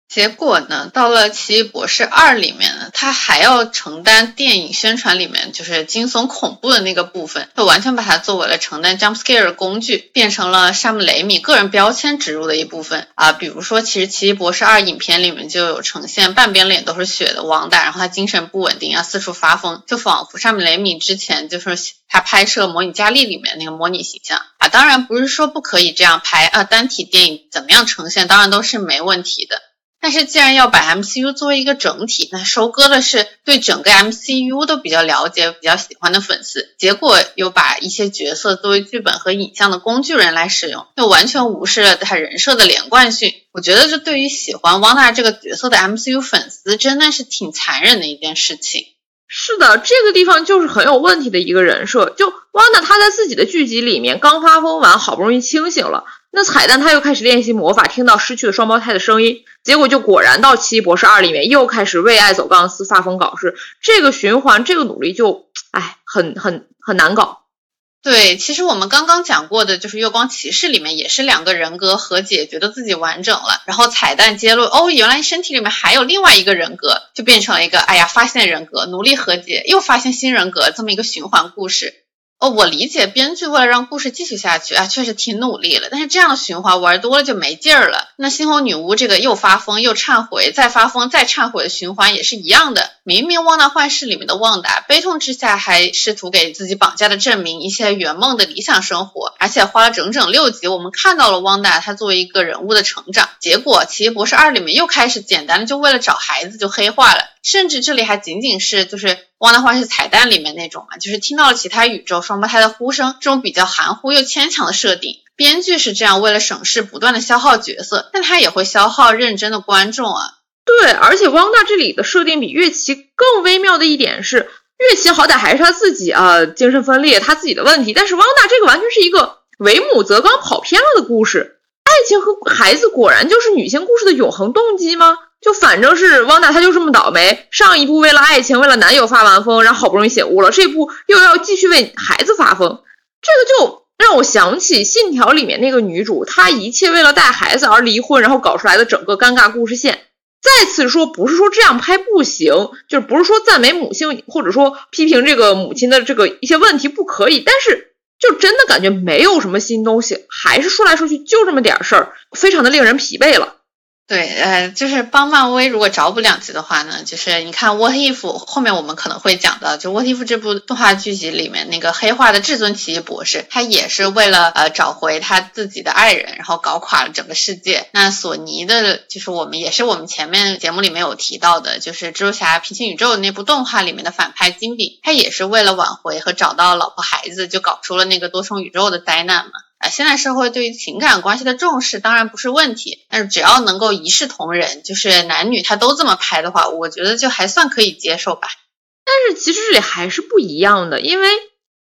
结果呢，到了《奇异博士二》里面呢，他还要承担电影宣传里面就是惊悚恐怖的那个部分，就完全把它作为了承担 jump scare 的工具，变成了山姆雷米个人标签植入的一部分啊。比如说，其实《奇异博士二》影片里面就有呈现半边脸都是血的王大，然后他精神不稳定啊，四处发疯，就仿佛山姆雷米之前就是他拍摄《模拟佳丽》里面那个模拟形象啊。当然不是说不可以这样拍啊，单体电影怎么样呈现，当然都是没问题的。但是，既然要把 MCU 作为一个整体，那收割的是对整个 MCU 都比较了解、比较喜欢的粉丝，结果又把一些角色作为剧本和影像的工具人来使用，又完全无视了他人设的连贯性。我觉得这对于喜欢汪娜这个角色的 MCU 粉丝，真的是挺残忍的一件事情。是的，这个地方就是很有问题的一个人设。就汪娜，她在自己的剧集里面刚发疯完，好不容易清醒了。那彩蛋，他又开始练习魔法，听到失去的双胞胎的声音，结果就果然到《奇异博士二》里面又开始为爱走钢丝、发疯搞事，这个循环，这个努力就，哎，很很很难搞。对，其实我们刚刚讲过的，就是《月光骑士》里面也是两个人格和解，觉得自己完整了，然后彩蛋揭露，哦，原来身体里面还有另外一个人格，就变成了一个，哎呀，发现人格，努力和解，又发现新人格，这么一个循环故事。哦，我理解编剧为了让故事继续下去啊，确实挺努力了。但是这样循环玩多了就没劲儿了。那猩红女巫这个又发疯又忏悔，再发疯再忏悔的循环也是一样的。明明旺达幻视里面的旺达，悲痛之下还试图给自己绑架的证明一些圆梦的理想生活，而且花了整整六集，我们看到了旺达他作为一个人物的成长。结果奇异博士二里面又开始简单的就为了找孩子就黑化了，甚至这里还仅仅是就是。汪达幻视彩蛋里面那种嘛，就是听到了其他宇宙双胞胎的呼声，这种比较含糊又牵强的设定，编剧是这样为了省事不断的消耗角色，但他也会消耗认真的观众啊。对，而且汪大这里的设定比月琪更微妙的一点是，月琪好歹还是他自己啊，精神分裂，他自己的问题，但是汪大这个完全是一个为母则刚跑偏了的故事，爱情和孩子果然就是女性故事的永恒动机吗？就反正是汪达，她就这么倒霉。上一部为了爱情，为了男友发完疯，然后好不容易醒悟了，这部又要继续为孩子发疯。这个就让我想起《信条》里面那个女主，她一切为了带孩子而离婚，然后搞出来的整个尴尬故事线。再次说，不是说这样拍不行，就是不是说赞美母性，或者说批评这个母亲的这个一些问题不可以，但是就真的感觉没有什么新东西，还是说来说去就这么点事儿，非常的令人疲惫了。对，呃，就是帮漫威如果找补两集的话呢，就是你看《What If》后面我们可能会讲到，就《What If》这部动画剧集里面那个黑化的至尊奇异博士，他也是为了呃找回他自己的爱人，然后搞垮了整个世界。那索尼的，就是我们也是我们前面节目里面有提到的，就是蜘蛛侠平行宇宙那部动画里面的反派金饼，他也是为了挽回和找到老婆孩子，就搞出了那个多重宇宙的灾难嘛。啊，现在社会对于情感关系的重视当然不是问题，但是只要能够一视同仁，就是男女他都这么拍的话，我觉得就还算可以接受吧。但是其实这里还是不一样的，因为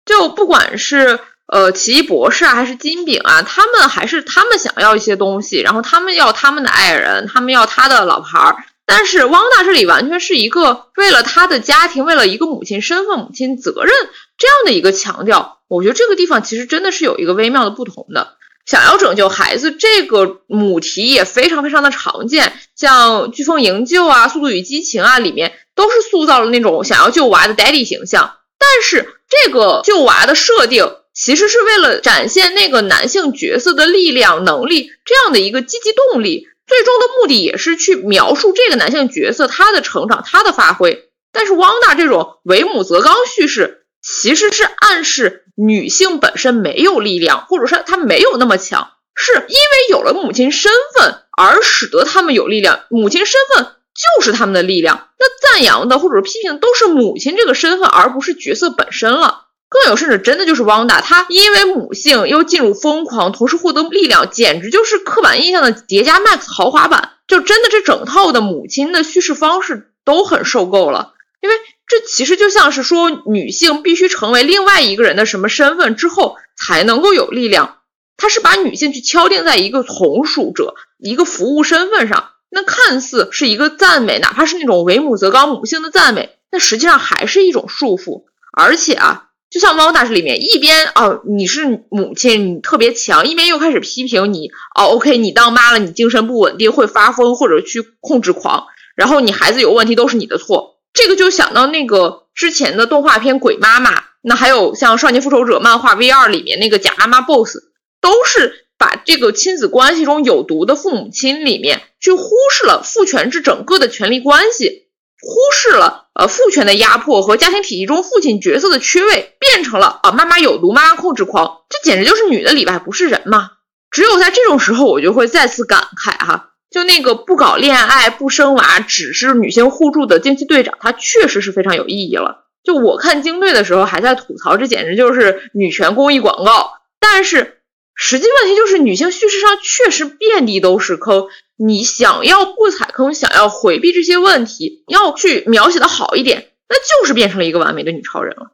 就不管是呃奇异博士啊，还是金饼啊，他们还是他们想要一些东西，然后他们要他们的爱人，他们要他的老婆儿。但是汪大这里完全是一个为了他的家庭，为了一个母亲身份、母亲责任这样的一个强调。我觉得这个地方其实真的是有一个微妙的不同的。想要拯救孩子这个母题也非常非常的常见，像《飓风营救》啊，《速度与激情》啊里面都是塑造了那种想要救娃的 daddy 形象。但是这个救娃的设定其实是为了展现那个男性角色的力量、能力这样的一个积极动力。最终的目的也是去描述这个男性角色他的成长、他的发挥。但是汪大这种为母则刚叙事，其实是暗示女性本身没有力量，或者说她没有那么强，是因为有了母亲身份而使得他们有力量。母亲身份就是他们的力量。那赞扬的或者批评的都是母亲这个身份，而不是角色本身了。更有甚者，真的就是汪达，她因为母性又进入疯狂，同时获得力量，简直就是刻板印象的叠加 Max 豪华版。就真的这整套的母亲的叙事方式都很受够了，因为这其实就像是说，女性必须成为另外一个人的什么身份之后才能够有力量。他是把女性去敲定在一个从属者、一个服务身份上，那看似是一个赞美，哪怕是那种为母则刚母性的赞美，那实际上还是一种束缚。而且啊。就像汪大师里面一边哦你是母亲，你特别强，一边又开始批评你哦，OK，你当妈了，你精神不稳定，会发疯或者去控制狂，然后你孩子有问题都是你的错。这个就想到那个之前的动画片《鬼妈妈》，那还有像《少年复仇者》漫画 V 二里面那个假妈妈 BOSS，都是把这个亲子关系中有毒的父母亲里面去忽视了父权制整个的权力关系。忽视了呃父权的压迫和家庭体系中父亲角色的缺位，变成了啊妈妈有毒，妈妈控制狂，这简直就是女的里外不是人嘛！只有在这种时候，我就会再次感慨哈，就那个不搞恋爱、不生娃，只是女性互助的惊奇队长，他确实是非常有意义了。就我看惊队的时候，还在吐槽这简直就是女权公益广告，但是实际问题就是女性叙事上确实遍地都是坑。你想要不踩坑，想要回避这些问题，要去描写的好一点，那就是变成了一个完美的女超人了。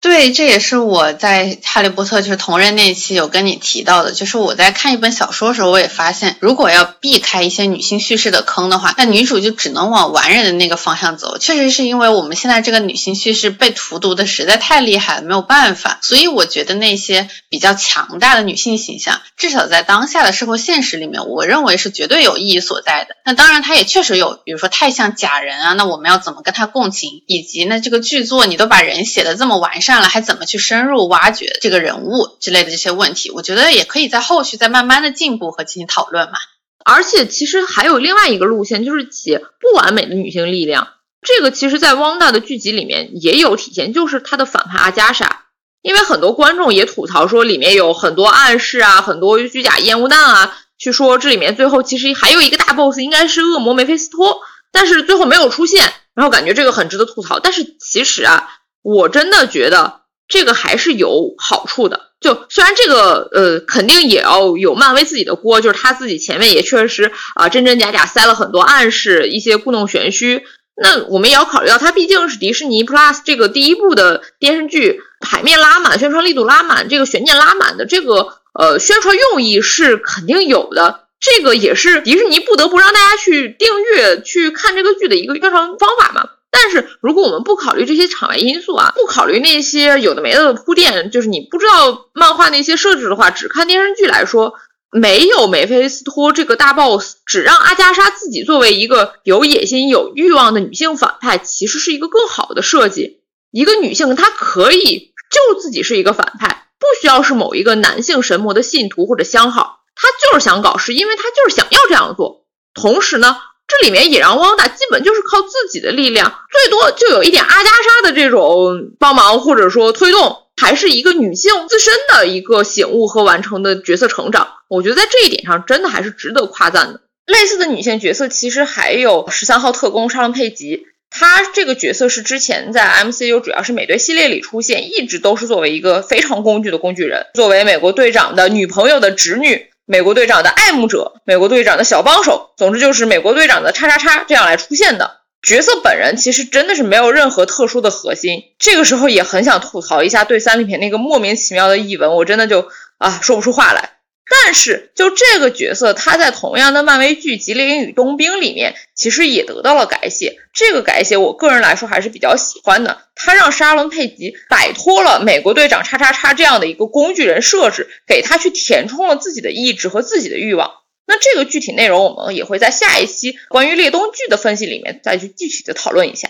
对，这也是我在《哈利波特》就是同人那一期有跟你提到的，就是我在看一本小说的时候，我也发现，如果要避开一些女性叙事的坑的话，那女主就只能往完人的那个方向走。确实是因为我们现在这个女性叙事被荼毒的实在太厉害了，没有办法。所以我觉得那些比较强大的女性形象，至少在当下的社会现实里面，我认为是绝对有意义所在的。那当然，它也确实有，比如说太像假人啊，那我们要怎么跟他共情？以及那这个剧作你都把人写的这么完善。上了还怎么去深入挖掘这个人物之类的这些问题，我觉得也可以在后续再慢慢的进步和进行讨论嘛。而且其实还有另外一个路线，就是写不完美的女性力量。这个其实，在汪大的剧集里面也有体现，就是她的反派阿加莎。因为很多观众也吐槽说里面有很多暗示啊，很多虚假烟雾弹啊，去说这里面最后其实还有一个大 boss，应该是恶魔梅菲斯托，但是最后没有出现，然后感觉这个很值得吐槽。但是其实啊。我真的觉得这个还是有好处的，就虽然这个呃肯定也要有漫威自己的锅，就是他自己前面也确实啊真真假假塞了很多暗示，一些故弄玄虚。那我们也要考虑到，它毕竟是迪士尼 Plus 这个第一部的电视剧，牌面拉满，宣传力度拉满，这个悬念拉满的这个呃宣传用意是肯定有的。这个也是迪士尼不得不让大家去订阅去看这个剧的一个宣传方法嘛。但是如果我们不考虑这些场外因素啊，不考虑那些有的没的铺垫，就是你不知道漫画那些设置的话，只看电视剧来说，没有梅菲斯托这个大 boss，只让阿加莎自己作为一个有野心、有欲望的女性反派，其实是一个更好的设计。一个女性她可以就自己是一个反派，不需要是某一个男性神魔的信徒或者相好，她就是想搞事，因为她就是想要这样做。同时呢。这里面也让汪达基本就是靠自己的力量，最多就有一点阿加莎的这种帮忙或者说推动，还是一个女性自身的一个醒悟和完成的角色成长。我觉得在这一点上真的还是值得夸赞的。类似的女性角色其实还有十三号特工沙伦佩吉，她这个角色是之前在 MCU 主要是美队系列里出现，一直都是作为一个非常工具的工具人，作为美国队长的女朋友的侄女。美国队长的爱慕者，美国队长的小帮手，总之就是美国队长的叉叉叉这样来出现的角色。本人其实真的是没有任何特殊的核心。这个时候也很想吐槽一下对三里面那个莫名其妙的译文，我真的就啊说不出话来。但是，就这个角色，他在同样的漫威剧《吉林与冬兵》里面，其实也得到了改写。这个改写，我个人来说还是比较喜欢的。他让沙伦佩吉摆脱了美国队长叉叉叉这样的一个工具人设置，给他去填充了自己的意志和自己的欲望。那这个具体内容，我们也会在下一期关于猎东剧的分析里面再去具体的讨论一下。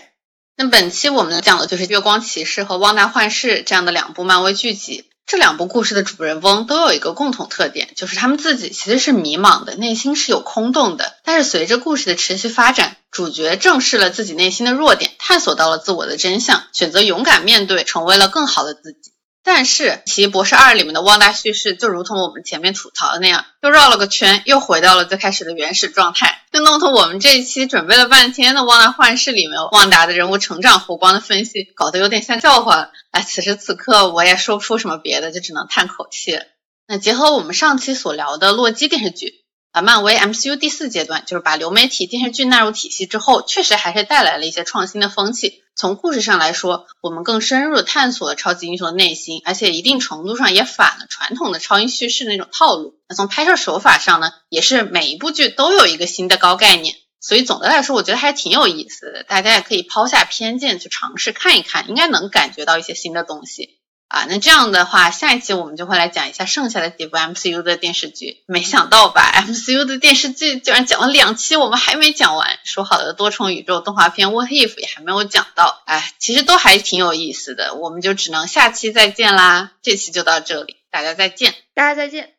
那本期我们讲的就是《月光骑士》和《旺达幻视》这样的两部漫威剧集。这两部故事的主人翁都有一个共同特点，就是他们自己其实是迷茫的，内心是有空洞的。但是随着故事的持续发展，主角正视了自己内心的弱点，探索到了自我的真相，选择勇敢面对，成为了更好的自己。但是《奇异博士二》里面的旺达叙事就如同我们前面吐槽的那样，又绕了个圈，又回到了最开始的原始状态，就弄得我们这一期准备了半天的《旺达幻视》里面旺达的人物成长弧光的分析，搞得有点像笑话了。哎，此时此刻我也说不出什么别的，就只能叹口气。那结合我们上期所聊的洛基电视剧。啊，漫威 MCU 第四阶段就是把流媒体电视剧纳入体系之后，确实还是带来了一些创新的风气。从故事上来说，我们更深入的探索了超级英雄的内心，而且一定程度上也反了传统的超英叙事那种套路。那从拍摄手法上呢，也是每一部剧都有一个新的高概念。所以总的来说，我觉得还挺有意思的。大家也可以抛下偏见去尝试看一看，应该能感觉到一些新的东西。啊，那这样的话，下一期我们就会来讲一下剩下的几部 MCU 的电视剧。没想到吧，MCU 的电视剧居然讲了两期，我们还没讲完。说好的多重宇宙动画片《What If》也还没有讲到，哎，其实都还挺有意思的。我们就只能下期再见啦，这期就到这里，大家再见，大家再见。